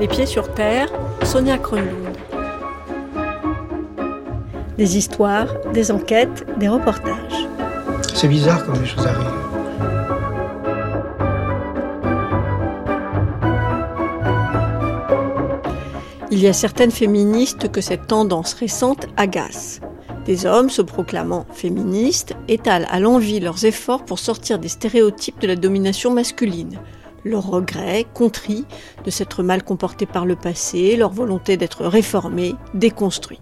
Les pieds sur terre, Sonia Kronlund. Des histoires, des enquêtes, des reportages. C'est bizarre quand les choses arrivent. Il y a certaines féministes que cette tendance récente agace. Des hommes se proclamant féministes étalent à l'envi leurs efforts pour sortir des stéréotypes de la domination masculine. Leurs regrets, contrit de s'être mal comportés par le passé, leur volonté d'être réformés, déconstruits.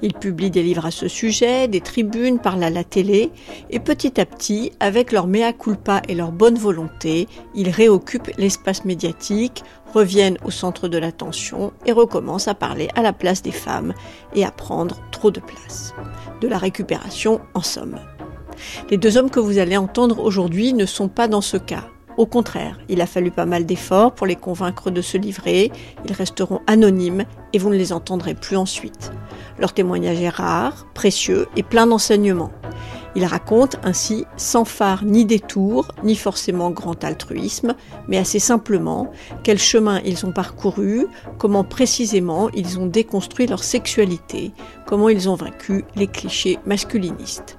Ils publient des livres à ce sujet, des tribunes, parlent à la télé, et petit à petit, avec leur mea culpa et leur bonne volonté, ils réoccupent l'espace médiatique, reviennent au centre de l'attention et recommencent à parler à la place des femmes et à prendre trop de place. De la récupération, en somme. Les deux hommes que vous allez entendre aujourd'hui ne sont pas dans ce cas. Au contraire, il a fallu pas mal d'efforts pour les convaincre de se livrer, ils resteront anonymes et vous ne les entendrez plus ensuite. Leur témoignage est rare, précieux et plein d'enseignements. Ils racontent ainsi sans phare ni détour, ni forcément grand altruisme, mais assez simplement quel chemin ils ont parcouru, comment précisément ils ont déconstruit leur sexualité, comment ils ont vaincu les clichés masculinistes.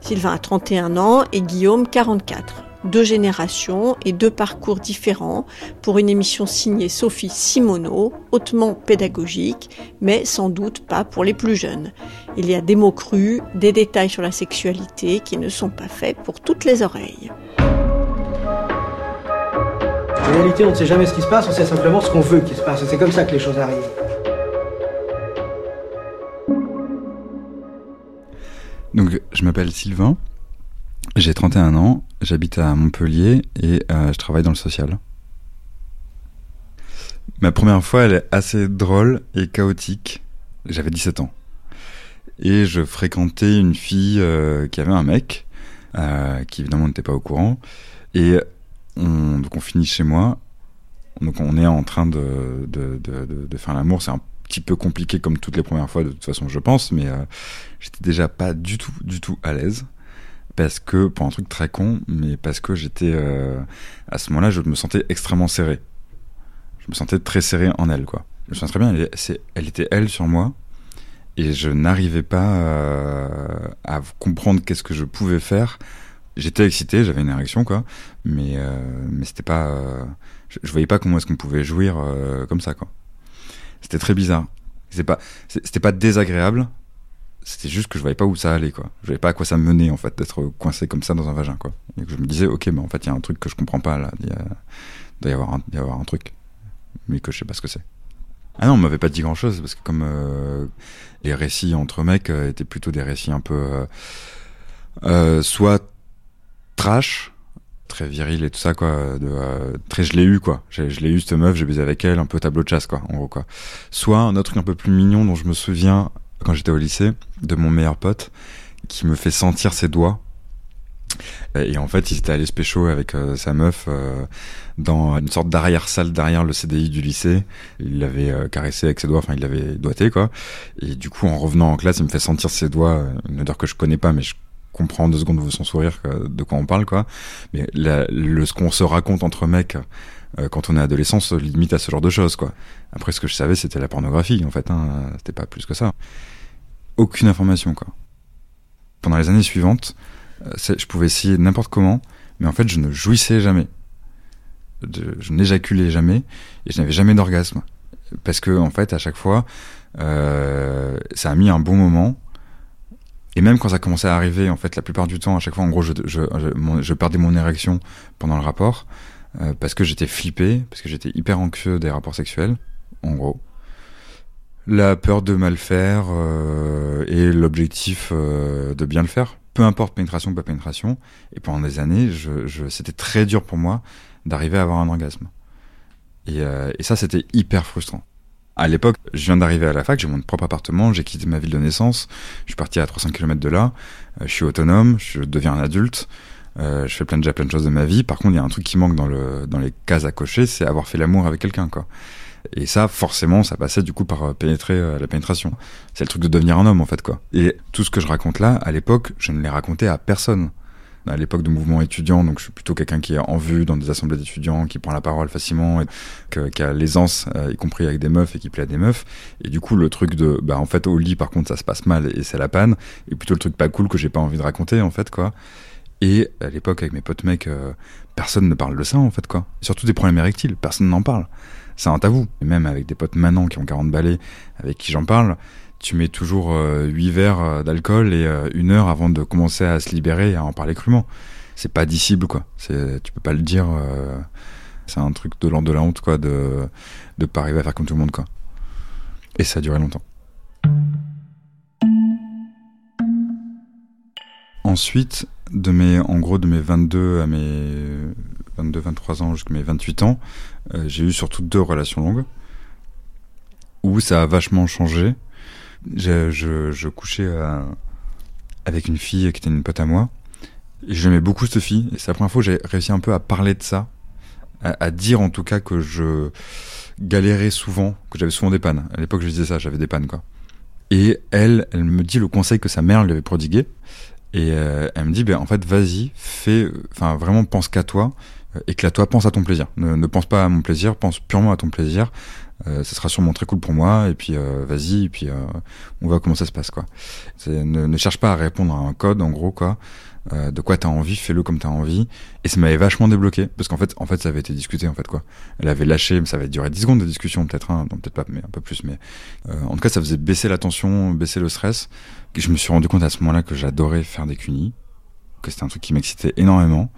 Sylvain a 31 ans et Guillaume 44 deux générations et deux parcours différents pour une émission signée Sophie Simoneau, hautement pédagogique, mais sans doute pas pour les plus jeunes. Il y a des mots crus, des détails sur la sexualité qui ne sont pas faits pour toutes les oreilles. En réalité, on ne sait jamais ce qui se passe, on sait simplement ce qu'on veut qu'il se passe. C'est comme ça que les choses arrivent. Donc, je m'appelle Sylvain, j'ai 31 ans, j'habite à Montpellier et euh, je travaille dans le social. Ma première fois, elle est assez drôle et chaotique. J'avais 17 ans. Et je fréquentais une fille euh, qui avait un mec, euh, qui évidemment n'était pas au courant. Et on, donc on finit chez moi. Donc on est en train de, de, de, de faire l'amour. C'est un petit peu compliqué comme toutes les premières fois de toute façon je pense. Mais j'étais déjà pas du tout, du tout à l'aise parce que, pour un truc très con, mais parce que j'étais, euh, à ce moment-là, je me sentais extrêmement serré. Je me sentais très serré en elle, quoi. Je me sens très bien, elle, elle, était elle sur moi, et je n'arrivais pas euh, à comprendre qu'est-ce que je pouvais faire. J'étais excité, j'avais une érection, quoi, mais, euh, mais c'était pas. Je, je, voyais pas comment est-ce qu'on pouvait jouir comme ça, quoi. C'était très bizarre. C'était pas, c'était pas désagréable, c'était juste que je voyais pas où ça allait quoi. Je voyais pas à quoi ça menait en fait d'être coincé comme ça dans un vagin quoi. Et que je me disais ok mais en fait il y a un truc que je comprends pas là. Il doit y avoir un, y avoir un truc. Mais que je sais pas ce que c'est. Ah non on m'avait pas dit grand chose parce que comme euh, les récits entre mecs euh, étaient plutôt des récits un peu euh, soit trash très viril et tout ça quoi très je l'ai eu quoi. Je l'ai eu cette meuf j'ai baisé avec elle un peu tableau de chasse quoi en gros quoi. Soit un autre truc un peu plus mignon dont je me souviens quand j'étais au lycée de mon meilleur pote qui me fait sentir ses doigts. Et en fait, il était allé se avec euh, sa meuf euh, dans une sorte d'arrière-salle derrière le CDI du lycée. Il l'avait euh, caressé avec ses doigts, enfin il l'avait doigté quoi. Et du coup, en revenant en classe, il me fait sentir ses doigts, une odeur que je connais pas, mais je comprends deux secondes de son sourire de quoi on parle quoi. Mais le, ce qu'on se raconte entre mecs quand on est adolescent se limite à ce genre de choses quoi. Après, ce que je savais, c'était la pornographie en fait. Hein, c'était pas plus que ça aucune information quoi. Pendant les années suivantes, euh, je pouvais essayer n'importe comment, mais en fait je ne jouissais jamais. Je, n'éjaculais jamais et je n'avais jamais d'orgasme parce que en fait à chaque fois euh, ça a mis un bon moment et même quand ça commençait à arriver en fait la plupart du temps à chaque fois en gros je, perdais mon érection pendant le rapport euh, parce que j'étais flippé parce que j'étais hyper anxieux des rapports sexuels en gros la peur de mal faire euh, et l'objectif euh, de bien le faire. Peu importe pénétration ou pas pénétration. Et pendant des années, je, c'était très dur pour moi d'arriver à avoir un orgasme. Et, et ça, c'était hyper frustrant. À l'époque, je viens d'arriver à la fac, j'ai mon propre appartement, j'ai quitté ma ville de naissance, je suis parti à 300 km de là, je suis autonome, je deviens un adulte, je fais plein déjà plein de choses de ma vie. Par contre, il y a un truc qui manque dans, le, dans les cases à cocher, c'est avoir fait l'amour avec quelqu'un, quoi. Et ça, forcément, ça passait du coup par euh, pénétrer euh, la pénétration. C'est le truc de devenir un homme, en fait, quoi. Et tout ce que je raconte là, à l'époque, je ne l'ai raconté à personne. à l'époque de mouvement étudiant, donc je suis plutôt quelqu'un qui est en vue dans des assemblées d'étudiants, qui prend la parole facilement, et qui a l'aisance, y compris avec des meufs et qui plaît à des meufs. Et du coup, le truc de, bah en fait, au lit, par contre, ça se passe mal et c'est la panne, et plutôt le truc pas cool que j'ai pas envie de raconter, en fait, quoi. Et à l'époque, avec mes potes mecs, personne ne parle de ça, en fait, quoi. surtout des problèmes érectiles, personne n'en parle. C'est un tabou. Et même avec des potes maintenant qui ont 40 balais, avec qui j'en parle, tu mets toujours euh, 8 verres euh, d'alcool et euh, une heure avant de commencer à se libérer et à en parler crûment. C'est pas dissible, quoi. Tu peux pas le dire. Euh, c'est un truc de l'ordre de la honte, quoi, de, de pas arriver à faire comme tout le monde, quoi. Et ça a duré longtemps. Ensuite, de mes, en gros, de mes 22 à mes 22, 23 ans jusqu'à mes 28 ans, euh, j'ai eu surtout deux relations longues où ça a vachement changé. Je, je, je couchais à, avec une fille qui était une pote à moi. J'aimais beaucoup cette fille et c'est la première fois que j'ai réussi un peu à parler de ça, à, à, dire en tout cas que je galérais souvent, que j'avais souvent des pannes. À l'époque, je disais ça, j'avais des pannes quoi. Et elle, elle me dit le conseil que sa mère lui avait prodigué. Et euh, elle me dit, ben en fait, vas-y, fais, enfin vraiment pense qu'à toi, éclate-toi, pense à ton plaisir. Ne, ne, pense pas à mon plaisir, pense purement à ton plaisir. Euh, ça sera sûrement très cool pour moi. Et puis euh, vas-y, et puis euh, on voit comment ça se passe quoi. Ne, ne, cherche pas à répondre à un code en gros quoi. Euh, de quoi t'as envie, fais-le comme t'as envie. Et ça m'avait vachement débloqué parce qu'en fait, en fait, ça avait été discuté en fait quoi. Elle avait lâché, mais ça avait duré 10 secondes de discussion peut-être, hein, peut-être pas, mais un peu plus. Mais euh, en tout cas, ça faisait baisser la tension, baisser le stress. Je me suis rendu compte à ce moment-là que j'adorais faire des cunis, que c'était un truc qui m'excitait énormément.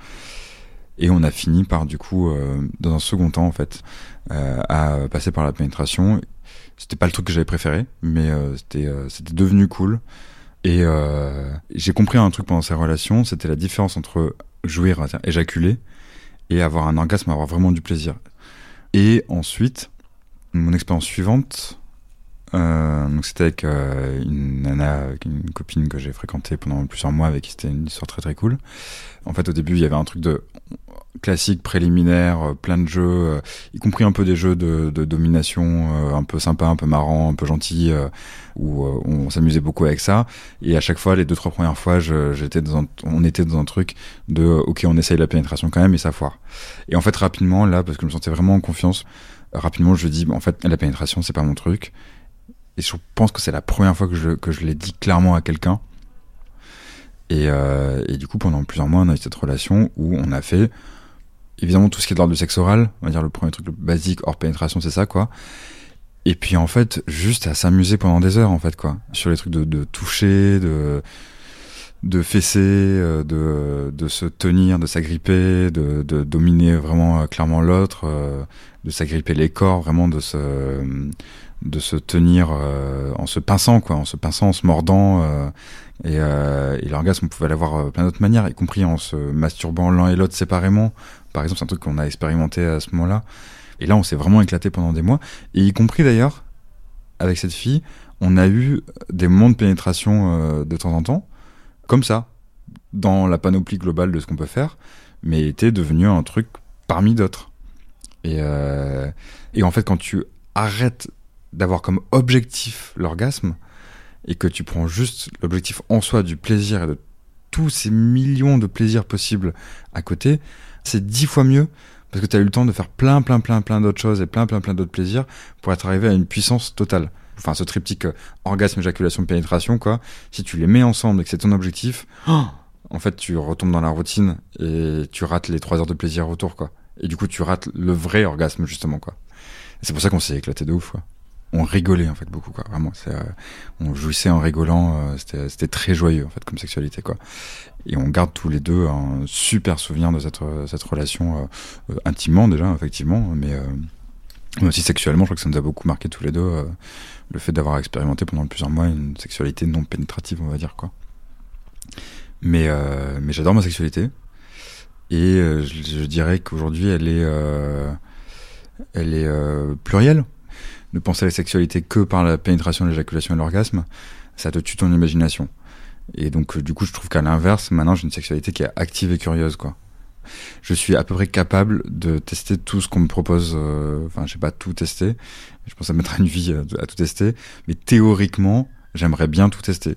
Et on a fini par, du coup, euh, dans un second temps, en fait, à passer par la pénétration. C'était pas le truc que j'avais préféré, mais c'était c'était devenu cool. Et euh, j'ai compris un truc pendant ces relations, c'était la différence entre jouir, éjaculer, et avoir un orgasme, avoir vraiment du plaisir. Et ensuite, mon expérience suivante, euh, donc c'était avec euh, une nana, une copine que j'ai fréquentée pendant plusieurs mois, avec qui c'était une histoire très très cool. En fait, au début, il y avait un truc de classique, préliminaire, euh, plein de jeux, euh, y compris un peu des jeux de, domination, euh, un peu sympa, un peu marrant, un peu gentil, où on s'amusait beaucoup avec ça. Et à chaque fois, les deux trois premières fois, j'étais dans un, on était dans un truc de ok, on essaye la pénétration quand même, et ça foire. Et en fait, rapidement, là, parce que je me sentais vraiment en confiance, rapidement, je dis, en fait, la pénétration, c'est pas mon truc. Et je pense que c'est la première fois que je, que je l'ai dit clairement à quelqu'un. Et, et, du coup, pendant plusieurs mois, on a eu cette relation où on a fait évidemment tout ce qui est de l'ordre du sexe oral. On va dire le premier truc basique hors pénétration, c'est ça, quoi. Et puis en fait, juste à s'amuser pendant des heures, en fait, quoi. Sur les trucs de, de toucher, de de fesser, euh, de, de se tenir, de s'agripper, de, de dominer vraiment euh, clairement l'autre, euh, de s'agripper les corps, vraiment de se de se tenir en se pinçant quoi en se pinçant en se mordant et, et l'orgasme on pouvait l'avoir plein d'autres manières y compris en se masturbant l'un et l'autre séparément. Par exemple c'est un truc qu'on a expérimenté à ce moment-là. Et là on s'est vraiment éclaté pendant des mois. Et y compris d'ailleurs avec cette fille on a eu des moments de pénétration de temps en temps comme ça dans la panoplie globale de ce qu'on peut faire mais était devenu un truc parmi d'autres et, et en fait quand tu arrêtes d'avoir comme objectif l'orgasme et que tu prends juste l'objectif en soi du plaisir et de tous ces millions de plaisirs possibles à côté, c'est dix fois mieux parce que tu as eu le temps de faire plein, plein, plein, plein d'autres choses et plein, plein, plein d'autres plaisirs pour être arrivé à une puissance totale. Enfin, ce triptyque euh, orgasme, éjaculation, pénétration, quoi. Si tu les mets ensemble et que c'est ton objectif, oh en fait, tu retombes dans la routine et tu rates les trois heures de plaisir autour, quoi. Et du coup, tu rates le vrai orgasme, justement, quoi. C'est pour ça qu'on s'est éclaté de ouf, quoi on rigolait en fait beaucoup quoi vraiment euh, on jouissait en rigolant euh, c'était c'était très joyeux en fait comme sexualité quoi et on garde tous les deux un super souvenir de cette cette relation euh, intimement déjà effectivement mais aussi sexuellement je crois que ça nous a beaucoup marqué tous les deux le fait d'avoir expérimenté pendant plusieurs mois une sexualité non pénétrative on va dire quoi mais mais j'adore ma sexualité et je, je, dirais qu'aujourd'hui elle est elle est plurielle de penser à la sexualité que par la pénétration, l'éjaculation et l'orgasme, ça te tue ton imagination. Et donc, du coup, je trouve qu'à l'inverse, maintenant, j'ai une sexualité qui est active et curieuse, quoi. Je suis à peu près capable de tester tout ce qu'on me propose. Euh, enfin, je sais pas tout tester. Je pense à mettre une vie à, à tout tester. Mais théoriquement, j'aimerais bien tout tester.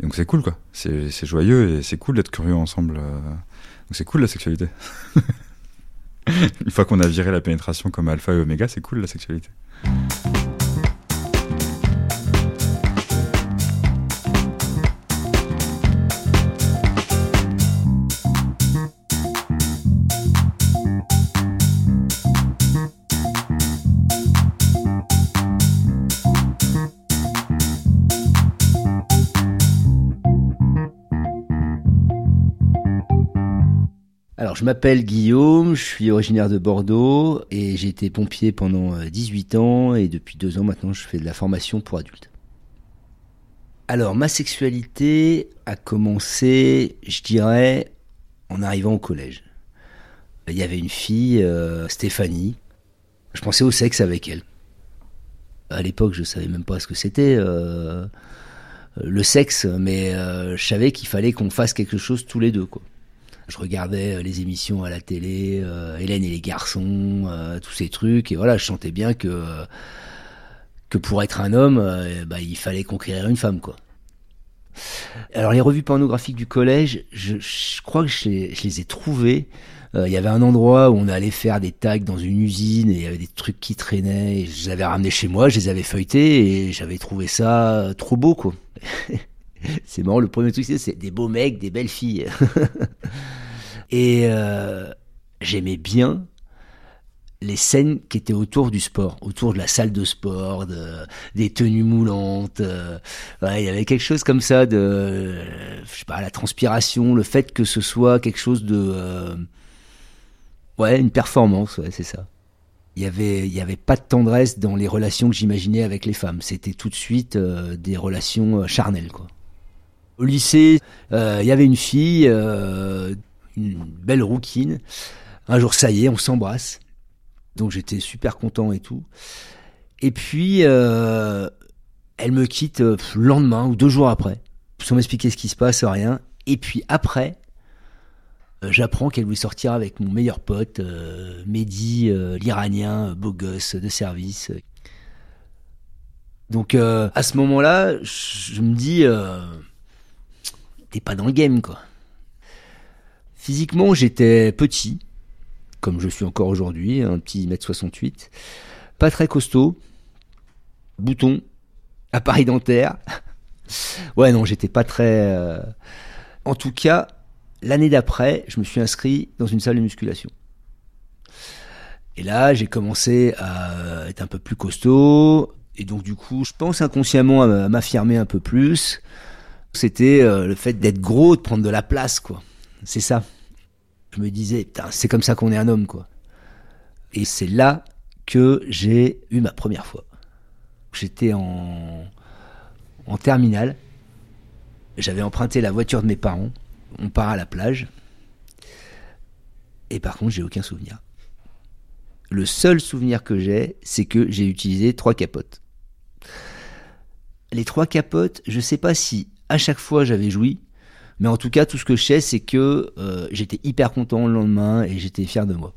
donc c'est cool quoi. C'est joyeux et c'est cool d'être curieux ensemble. Donc c'est cool la sexualité. Une fois qu'on a viré la pénétration comme alpha et oméga, c'est cool la sexualité. Je m'appelle Guillaume, je suis originaire de Bordeaux et j'ai été pompier pendant 18 euh, ans et depuis deux ans maintenant je fais de la formation pour adultes. Alors ma sexualité a commencé, je dirais, en arrivant au collège. Il y avait une fille, euh, Stéphanie, je pensais au sexe avec elle. À l'époque je savais même pas ce que c'était. Euh, le sexe, mais je savais qu'il fallait qu'on fasse quelque chose tous les deux, quoi je regardais euh, les émissions à la télé, euh, Hélène et les garçons, euh, tous ces trucs, et voilà, je sentais bien que que pour être un homme, bah, il fallait conquérir une femme, quoi. Alors les revues pornographiques du collège, je, crois que je les, ai trouvées. Il y avait un endroit où on allait faire des tags dans une usine et il y avait des trucs qui traînaient. Et je les avais ramenés chez moi, je les avais feuilletés et j'avais trouvé ça trop beau, quoi. c'est marrant, le premier truc, c'est des beaux mecs, des belles filles. Et euh, j'aimais bien les scènes qui étaient autour du sport, autour de la salle de sport, des tenues moulantes. Euh, il y avait quelque chose comme ça de, je sais pas, la transpiration, le fait que ce soit quelque chose de, euh, ouais, une performance, ouais, c'est ça. Il y avait, y avait pas de tendresse dans les relations que j'imaginais avec les femmes. C'était tout de suite des relations charnelles, quoi. Au lycée, il y avait une fille une belle rouquine. Un jour, ça y est, on s'embrasse. Donc j'étais super content et tout. Et puis, euh, elle me quitte euh, le lendemain ou deux jours après, sans m'expliquer ce qui se passe, rien. Et puis après, euh, j'apprends qu'elle voulait sortir avec mon meilleur pote, Mehdi, l'Iranien, beau gosse de service. Donc à ce moment-là, je me dis, pas dans le game, quoi. Physiquement, j'étais petit, comme je suis encore aujourd'hui, un petit mètre 68, pas très costaud, bouton, appareil dentaire. ouais, non, j'étais pas très. Euh, en tout cas, l'année d'après, je me suis inscrit dans une salle de musculation. Et là, j'ai commencé à être un peu plus costaud. Et donc, du coup, je pense inconsciemment à m'affirmer un peu plus. C'était euh, le fait d'être gros, de prendre de la place, quoi. C'est ça. Je me disais, c'est comme ça qu'on est un homme, quoi. Et c'est là que j'ai eu ma première fois. J'étais en, en terminale. J'avais emprunté la voiture de mes parents. On part à la plage. Et par contre, j'ai aucun souvenir. Le seul souvenir que j'ai, c'est que j'ai utilisé trois capotes. Les trois capotes, je sais pas si à chaque fois j'avais joui, mais en tout cas, tout ce que je sais, c'est que euh, j'étais hyper content le lendemain et j'étais fier de moi.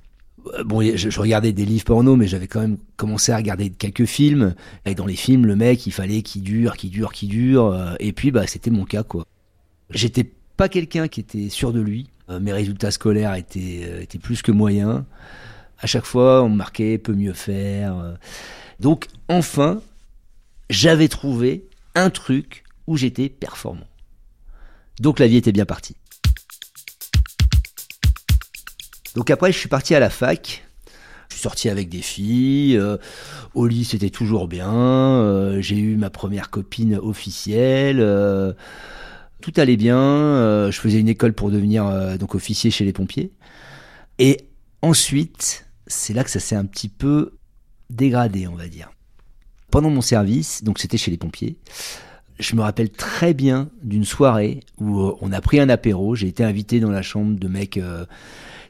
Euh, bon, je, regardais des livres porno, mais j'avais quand même commencé à regarder quelques films. Et dans les films, le mec, il fallait qu'il dure, qu'il dure, qu'il dure. Euh, et puis, bah, c'était mon cas, quoi. J'étais pas quelqu'un qui était sûr de lui. mes résultats scolaires étaient, étaient plus que moyens. À chaque fois, on me marquait peut mieux faire. Donc, enfin, j'avais trouvé un truc où j'étais performant. Donc la vie était bien partie. Donc après, je suis parti à la fac. Je suis sorti avec des filles. Euh, au lit, c'était toujours bien. Euh, j'ai eu ma première copine officielle. Euh, tout allait bien. je faisais une école pour devenir donc officier chez les pompiers. Et ensuite, c'est là que ça s'est un petit peu dégradé, on va dire. Pendant mon service, donc c'était chez les pompiers, je me rappelle très bien d'une soirée où euh, on a pris un apéro. J'ai été invité dans la chambre de mecs euh,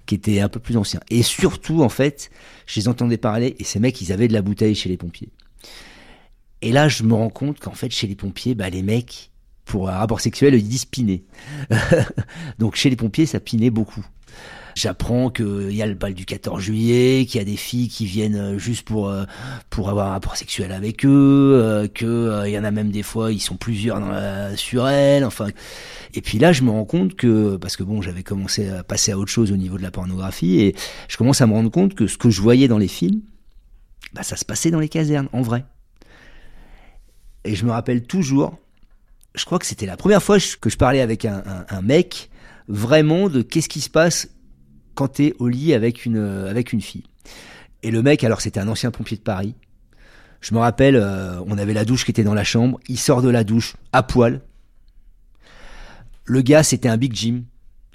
qui étaient un peu plus anciens. Et surtout, en fait, je les entendais parler et ces mecs, ils avaient de la bouteille chez les pompiers. Et là, je me rends compte qu'en fait, chez les pompiers, bah, les mecs, pour un rapport sexuel, ils disent piner. Donc, chez les pompiers, ça pinait beaucoup. J'apprends qu'il y a le bal du 14 juillet, qu'il y a des filles qui viennent euh, juste pour euh, pour avoir un rapport sexuel avec eux, euh, que il y en a même des fois ils sont plusieurs sur elles. Enfin, et puis là je me rends compte que parce que bon j'avais commencé à passer à autre chose au niveau de la pornographie et je commence à me rendre compte que ce que je voyais dans les films, bah ça se passait dans les casernes en vrai. Et je me rappelle toujours, je crois que c'était la première fois que je parlais avec un mec vraiment de qu'est-ce qui se passe quand t'es au lit avec une, avec une fille. Et le mec, alors c'était un ancien pompier de Paris. Je me rappelle, euh, on avait la douche qui était dans la chambre. Il sort de la douche à poil. Le gars, c'était un big Jim.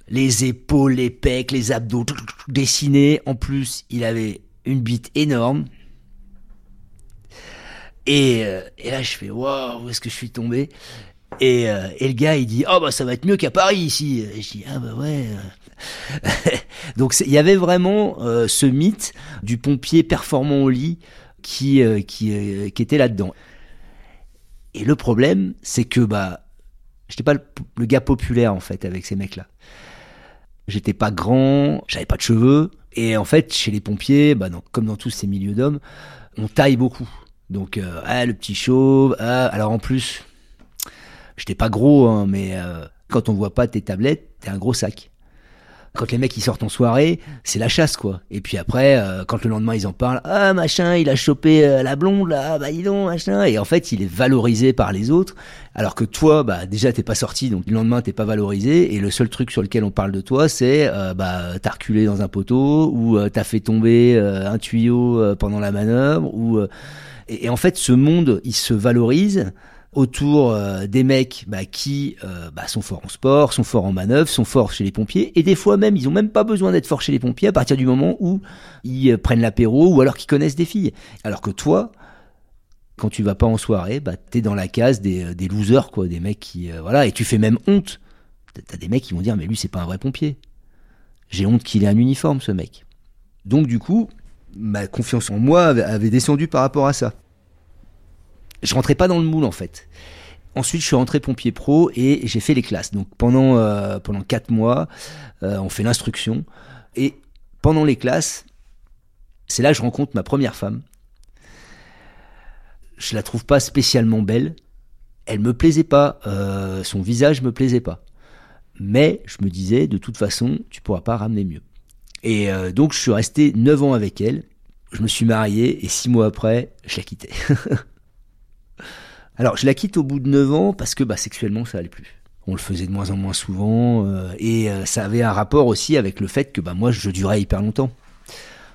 Les épaules, les pecs, les abdos dessinés. En plus, il avait une bite énorme. Et, euh, et là, je fais, waouh, où est-ce que je suis tombé? Et, euh, et, le gars, il dit, oh bah ça va être mieux qu'à Paris ici. Et je dis, ah bah ouais. Donc il y avait vraiment euh, ce mythe du pompier performant au lit qui, euh, euh, qui était là-dedans. Et le problème, c'est que bah, j'étais pas le, gars populaire en fait avec ces mecs-là. J'étais pas grand, j'avais pas de cheveux, et en fait chez les pompiers, bah, comme dans tous ces milieux d'hommes, on taille beaucoup. Donc ah, le petit chauve, ah, alors en plus, j'étais pas gros, hein, mais quand on voit pas tes tablettes, t'es un gros sac quand les mecs ils sortent en soirée, c'est la chasse quoi. Et puis après, euh, quand le lendemain ils en parlent, ah machin, il a chopé euh, la blonde là, bah dis donc machin. Et en fait, il est valorisé par les autres, alors que toi, bah déjà t'es pas sorti, donc le lendemain t'es pas valorisé. Et le seul truc sur lequel on parle de toi, c'est euh, bah t'as reculé dans un poteau ou t'as fait tomber un tuyau pendant la manœuvre ou et en fait ce monde il se valorise autour euh, des mecs bah, qui euh, bah, sont forts en sport, sont forts en manœuvre, sont forts chez les pompiers, et des fois même, ils ont même pas besoin d'être forts chez les pompiers à partir du moment où ils euh, prennent l'apéro ou alors qu'ils connaissent des filles. Alors que toi, quand tu vas pas en soirée, bah, t'es dans la case des, losers, quoi, des mecs qui, voilà, et tu fais même honte. T'as des mecs qui vont dire, mais lui, c'est pas un vrai pompier. J'ai honte qu'il ait un uniforme, ce mec. Donc du coup, ma confiance en moi avait descendu par rapport à ça je rentrais pas dans le moule en fait. Ensuite, je suis rentré pompier pro et j'ai fait les classes. Donc pendant euh, quatre mois, euh, on fait l'instruction et pendant les classes, c'est là que je rencontre ma première femme. Je la trouve pas spécialement belle. Elle me plaisait pas. Euh, son visage me plaisait pas. Mais je me disais, de toute façon, tu pourras pas ramener mieux. Et donc, je suis resté neuf ans avec elle. Je me suis marié et six mois après, je la quittais. Alors, je la quitte au bout de 9 ans parce que bah, sexuellement, ça allait plus. On le faisait de moins en moins souvent euh, et euh, ça avait un rapport aussi avec le fait que bah, moi, je durais hyper longtemps.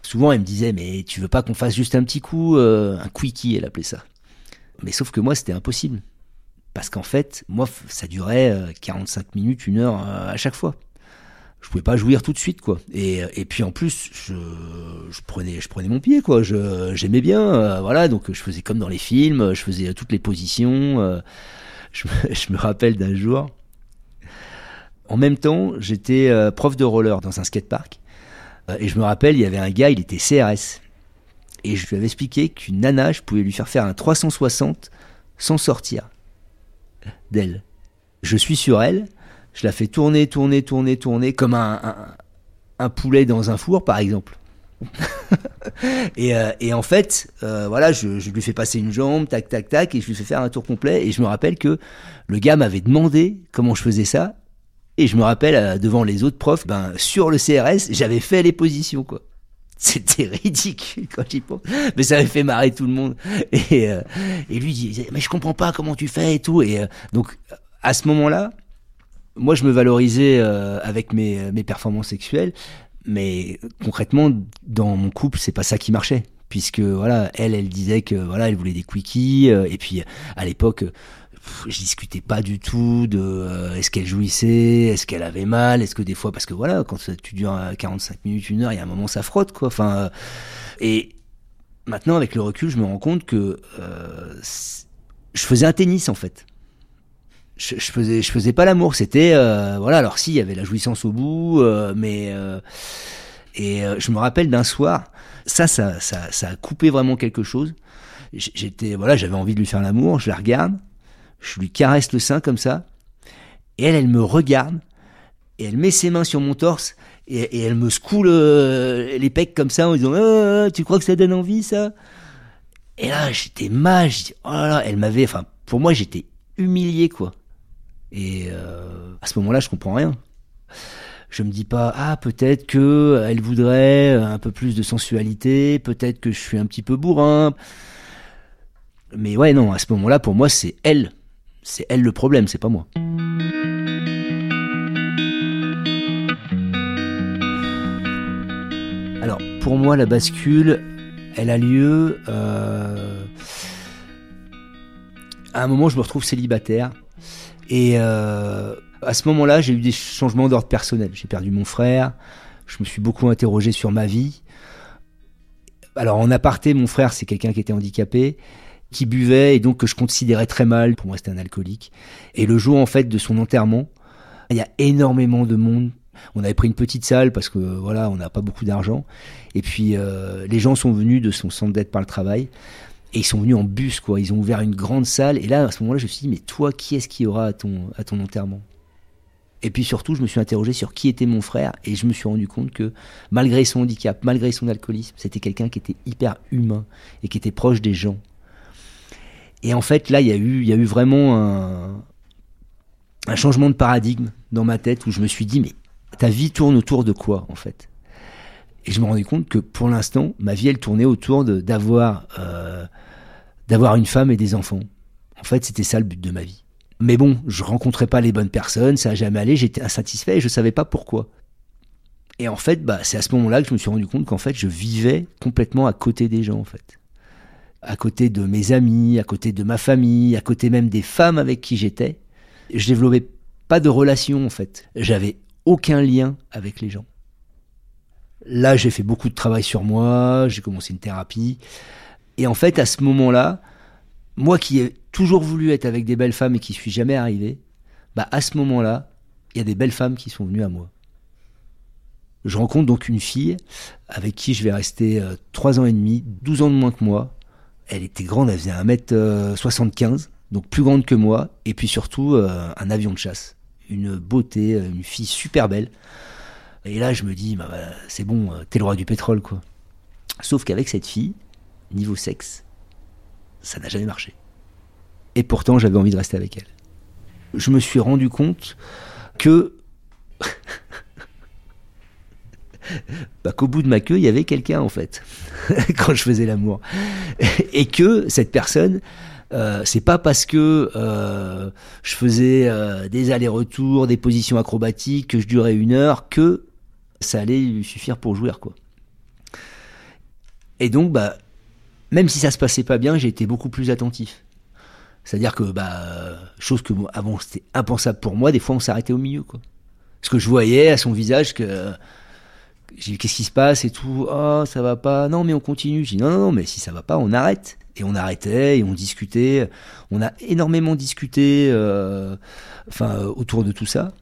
Souvent, elle me disait, mais tu veux pas qu'on fasse juste un petit coup, euh, un quickie, elle appelait ça. Mais sauf que moi, c'était impossible. Parce qu'en fait, moi, ça durait 45 minutes, une heure à chaque fois je pouvais pas jouir tout de suite quoi. Et, et puis en plus je, prenais je prenais mon pied quoi. Je j'aimais bien euh, voilà. Donc je faisais comme dans les films je faisais toutes les positions euh, je, me, je me rappelle d'un jour. En même temps j'étais euh, prof de roller dans un skatepark et je me rappelle il y avait un gars il était CRS et je lui avais expliqué qu'une nana je pouvais lui faire faire un 360 sans sortir d'elle. Je suis sur elle je la fais tourner, tourner, tourner, tourner, comme un, un, un poulet dans un four, par exemple. et, euh, et, en fait, euh, voilà, je, je, lui fais passer une jambe, tac, tac, tac, et je lui fais faire un tour complet. Et je me rappelle que le gars m'avait demandé comment je faisais ça. Et je me rappelle, euh, devant les autres profs, ben, sur le CRS, j'avais fait les positions, quoi. C'était ridicule quand j'y pense. Mais ça avait fait marrer tout le monde. Et, euh, et lui disait, mais je comprends pas comment tu fais et tout. Et euh, donc, à ce moment-là, moi, je me valorisais euh, avec mes, mes performances sexuelles, mais concrètement, dans mon couple, c'est pas ça qui marchait. Puisque voilà, elle, elle disait que voilà, elle voulait des quickies, euh, et puis à l'époque, je discutais pas du tout de euh, est-ce qu'elle jouissait, est-ce qu'elle avait mal, est-ce que des fois, parce que voilà, quand tu dures 45 minutes, une heure, il y a un moment ça frotte quoi. Enfin, et maintenant avec le recul, je me rends compte que je faisais un tennis en fait je, je, faisais je faisais pas l'amour c'était euh, voilà alors si il y avait la jouissance au bout euh, mais euh, et euh, je me rappelle d'un soir ça, ça ça ça a coupé vraiment quelque chose j'étais voilà j'avais envie de lui faire l'amour je la regarde je lui caresse le sein comme ça et elle elle me regarde et elle met ses mains sur mon torse Et, elle me secoue les pecs comme ça en disant ah, Tu crois que ça donne envie, ça? Et là, j'étais mal. Je dis, oh là là, elle m'avait. Enfin, pour moi, j'étais humilié, quoi. Et euh, à ce moment-là, je comprends rien. Je me dis pas ah peut-être que elle voudrait un peu plus de sensualité, peut-être que je suis un petit peu bourrin. Mais ouais non, à ce moment-là pour moi c'est elle. C'est elle le problème, c'est pas moi. Alors pour moi la bascule, elle a lieu euh, à un moment je me retrouve célibataire et euh, à ce moment-là, j'ai eu des changements d'ordre personnel. J'ai perdu mon frère, je me suis beaucoup interrogé sur ma vie. Alors en aparté, mon frère, c'est quelqu'un qui était handicapé, qui buvait et donc que je considérais très mal. Pour moi, c'était un alcoolique. Et le jour en fait de son enterrement, il y a énormément de monde. On avait pris une petite salle parce que voilà, on n'a pas beaucoup d'argent. Et puis euh, les gens sont venus de son centre d'aide par le travail. Et ils sont venus en bus, quoi. Ils ont ouvert une grande salle. Et là, à ce moment-là, je me suis dit, mais toi, qui est-ce qui aura à ton, à ton enterrement? Et puis surtout, je me suis interrogé sur qui était mon frère. Et je me suis rendu compte que, malgré son handicap, malgré son alcoolisme, c'était quelqu'un qui était hyper humain et qui était proche des gens. Et en fait, là, il y a eu, il y a eu vraiment un, un changement de paradigme dans ma tête où je me suis dit, mais ta vie tourne autour de quoi, en fait? Et je me rendais compte que pour l'instant, ma vie, elle tournait autour d'avoir euh, d'avoir une femme et des enfants. En fait, c'était ça le but de ma vie. Mais bon, je rencontrais pas les bonnes personnes, ça a jamais allé, j'étais insatisfait et je savais pas pourquoi. Et en fait, bah, c'est à ce moment-là que je me suis rendu compte qu'en fait, je vivais complètement à côté des gens, en fait. À côté de mes amis, à côté de ma famille, à côté même des femmes avec qui j'étais. Je développais pas de relation, en fait. J'avais aucun lien avec les gens. Là, j'ai fait beaucoup de travail sur moi, j'ai commencé une thérapie. Et en fait, à ce moment-là, moi qui ai toujours voulu être avec des belles femmes et qui suis jamais arrivé, bah à ce moment-là, il y a des belles femmes qui sont venues à moi. Je rencontre donc une fille avec qui je vais rester euh, trois 3 ans et demi, 12 ans de moins que moi. Elle était grande, elle faisait 1m75, euh, donc plus grande que moi, et puis surtout euh, un avion de chasse. Une beauté, une fille super belle. Et là, je me dis, bah, bah, c'est bon, euh, t'es le roi du pétrole, quoi. Sauf qu'avec cette fille, niveau sexe, ça n'a jamais marché. Et pourtant, j'avais envie de rester avec elle. Je me suis rendu compte que. bah, qu'au bout de ma queue, il y avait quelqu'un, en fait, quand je faisais l'amour. Et que cette personne. Euh, c'est pas parce que euh, je faisais des allers-retours, des positions acrobatiques, que je durais une heure, que ça allait lui suffire pour jouir, quoi. Et donc, bah, même si ça se passait pas bien, j'ai été beaucoup plus attentif. C'est-à-dire que, bah, chose que avant c'était impensable pour moi, des fois on s'arrêtait au milieu, quoi. Parce que je voyais à son visage que qu'est-ce qui se passe et tout, oh ça va pas, non mais on continue. J'ai dit non, non, non, mais si ça va pas, on arrête. Et on arrêtait et on discutait. On a énormément discuté, euh, enfin autour de tout ça.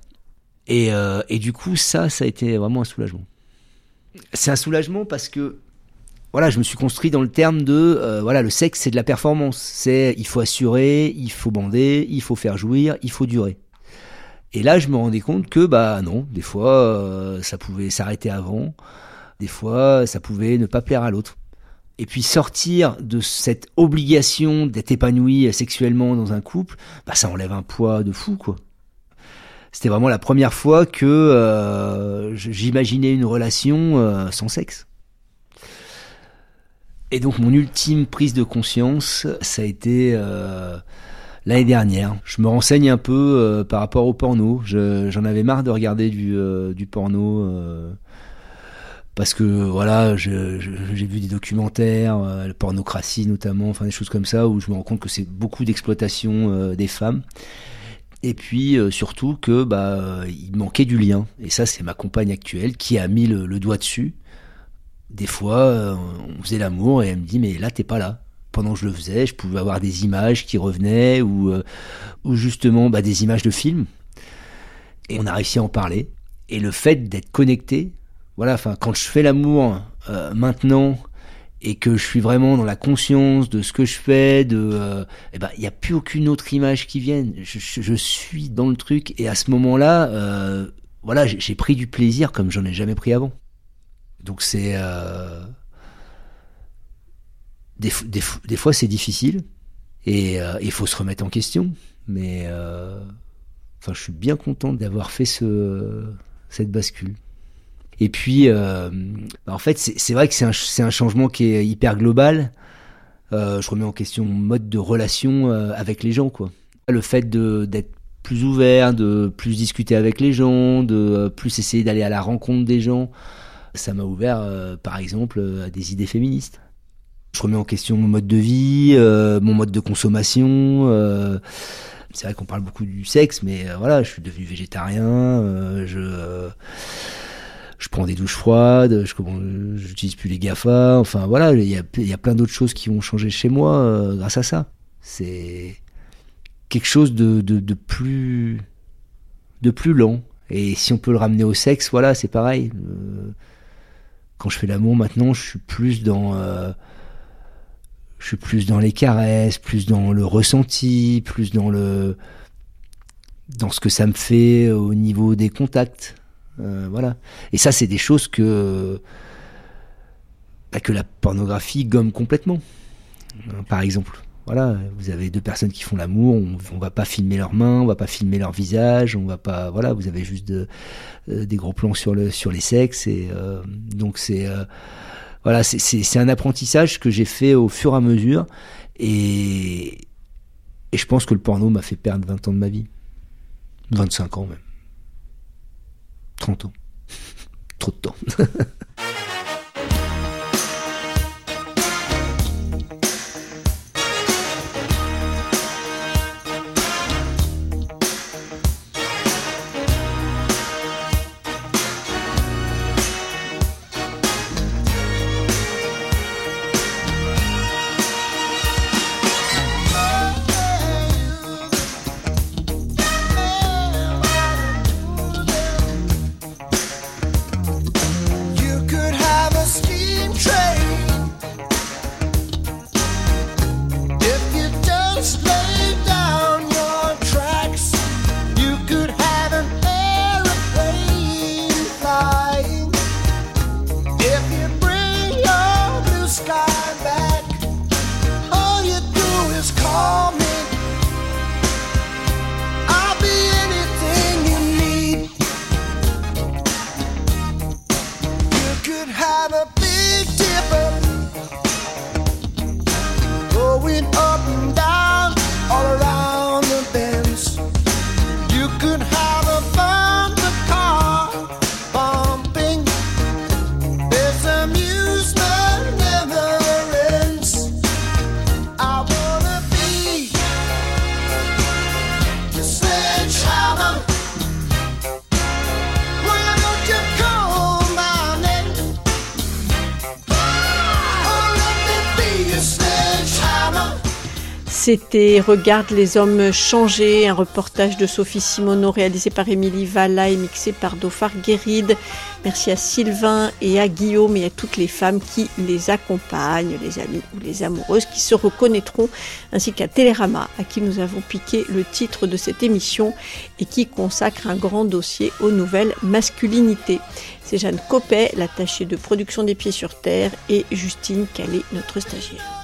Et, euh, et, du coup, ça, ça a été vraiment un soulagement. C'est un soulagement parce que, voilà, je me suis construit dans le terme de, euh, voilà, le sexe, c'est de la performance. C'est, il faut assurer, il faut bander, il faut faire jouir, il faut durer. Et là, je me rendais compte que, bah non, des fois, euh, ça pouvait s'arrêter avant, des fois, ça pouvait ne pas plaire à l'autre. Et puis sortir de cette obligation d'être épanoui sexuellement dans un couple, bah ça enlève un poids de fou, quoi c'était vraiment la première fois que euh, j'imaginais une relation sans sexe. Et donc mon ultime prise de conscience, ça a été euh, l'année dernière. Je me renseigne un peu par rapport au porno. J'en avais marre de regarder du, du porno. parce que voilà, j'ai vu des documentaires, la pornocratie notamment, enfin des choses comme ça, où je me rends compte que c'est beaucoup d'exploitation des femmes et puis euh, surtout que bah il manquait du lien et ça c'est ma compagne actuelle qui a mis le, doigt dessus des fois euh, on faisait l'amour et elle me dit mais là t'es pas là pendant que je le faisais je pouvais avoir des images qui revenaient ou euh, ou justement bah, des images de films et on a réussi à en parler et le fait d'être connecté voilà enfin quand je fais l'amour maintenant et que je suis vraiment dans la conscience de ce que je fais, de, euh, eh ben, il n'y a plus aucune autre image qui vienne. Je, je, suis dans le truc et à ce moment-là, euh, voilà, j'ai pris du plaisir comme j'en ai jamais pris avant. Donc c'est euh, des, fois c'est difficile et euh, il faut se remettre en question. Mais euh, enfin, je suis bien content d'avoir fait ce, cette bascule. Et puis, bah, en fait, c'est vrai que c'est un, un, changement qui est hyper global. je remets en question mon mode de relation avec les gens, quoi. Le fait d'être plus ouvert, de plus discuter avec les gens, de plus essayer d'aller à la rencontre des gens ça m'a ouvert, euh, par exemple, à des idées féministes. Je remets en question mon mode de vie, euh, mon mode de consommation. Euh, c'est vrai qu'on parle beaucoup du sexe, mais voilà, je suis devenu végétarien. je prends des douches froides, je j'utilise plus les Gafa. Enfin voilà, il y a, plein d'autres choses qui vont changer chez moi grâce à ça. C'est quelque chose de, plus de plus lent. Et si on peut le ramener au sexe, voilà, c'est pareil quand je fais l'amour maintenant, je suis plus dans euh, je suis plus dans les caresses, plus dans le ressenti, plus dans le dans ce que ça me fait au niveau des contacts. Euh, voilà. Et ça, c'est des choses que bah, que la pornographie gomme complètement. Par exemple. Voilà, vous avez deux personnes qui font l'amour, on, on, va pas filmer leurs mains, on va pas filmer leur visage, on va pas, voilà, vous avez juste euh, des gros plans sur le sur les sexes et euh, donc c'est euh, voilà, c'est un apprentissage que j'ai fait au fur et à mesure et et je pense que le porno m'a fait perdre 20 ans de ma vie, 25 ans même, 30 ans, trop de temps. C'était Regarde les hommes changer, un reportage de Sophie Simoneau réalisé par Émilie Valla et mixé par Dauphar Guéride. Merci à Sylvain et à Guillaume et à toutes les femmes qui les accompagnent, les amis ou les amoureuses qui se reconnaîtront, ainsi qu'à Télérama à qui nous avons piqué le titre de cette émission et qui consacre un grand dossier aux nouvelles masculinités. C'est Jeanne Copet, l'attachée de production des pieds sur terre, et Justine Calais, notre stagiaire.